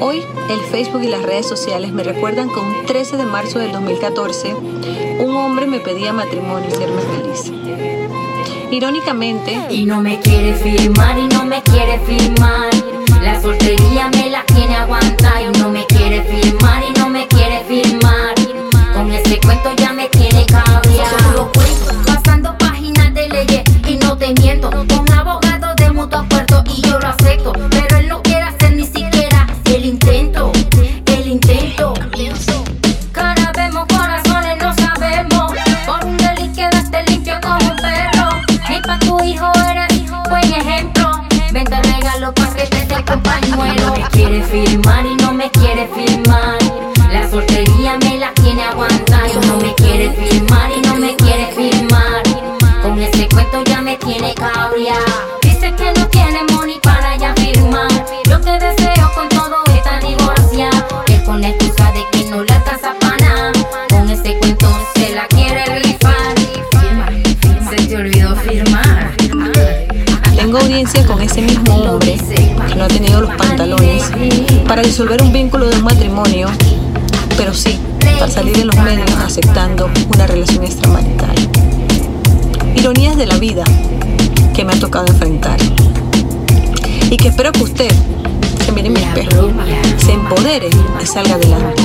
Hoy el Facebook y las redes sociales me recuerdan que un 13 de marzo del 2014 un hombre me pedía matrimonio y serme feliz. Irónicamente, y no me quiere firmar y no me quiere firmar. Firmar y no me quiere firmar. La soltería me la tiene aguantar. Y no me quiere firmar y no me quiere firmar. Con ese cuento ya me tiene cabreado. Dice que no tiene money para ya firmar. Yo te deseo con todo esta divorcia. Que con la excusa de que no le alcanza para nada. Con ese cuento se la quiere rifar. Se te olvidó firmar. tengo audiencia con ese mismo hombre para disolver un vínculo de un matrimonio, pero sí para salir en los medios aceptando una relación extramarital. Ironías de la vida que me ha tocado enfrentar. Y que espero que usted, que mire en mi espejo, se empodere y salga adelante.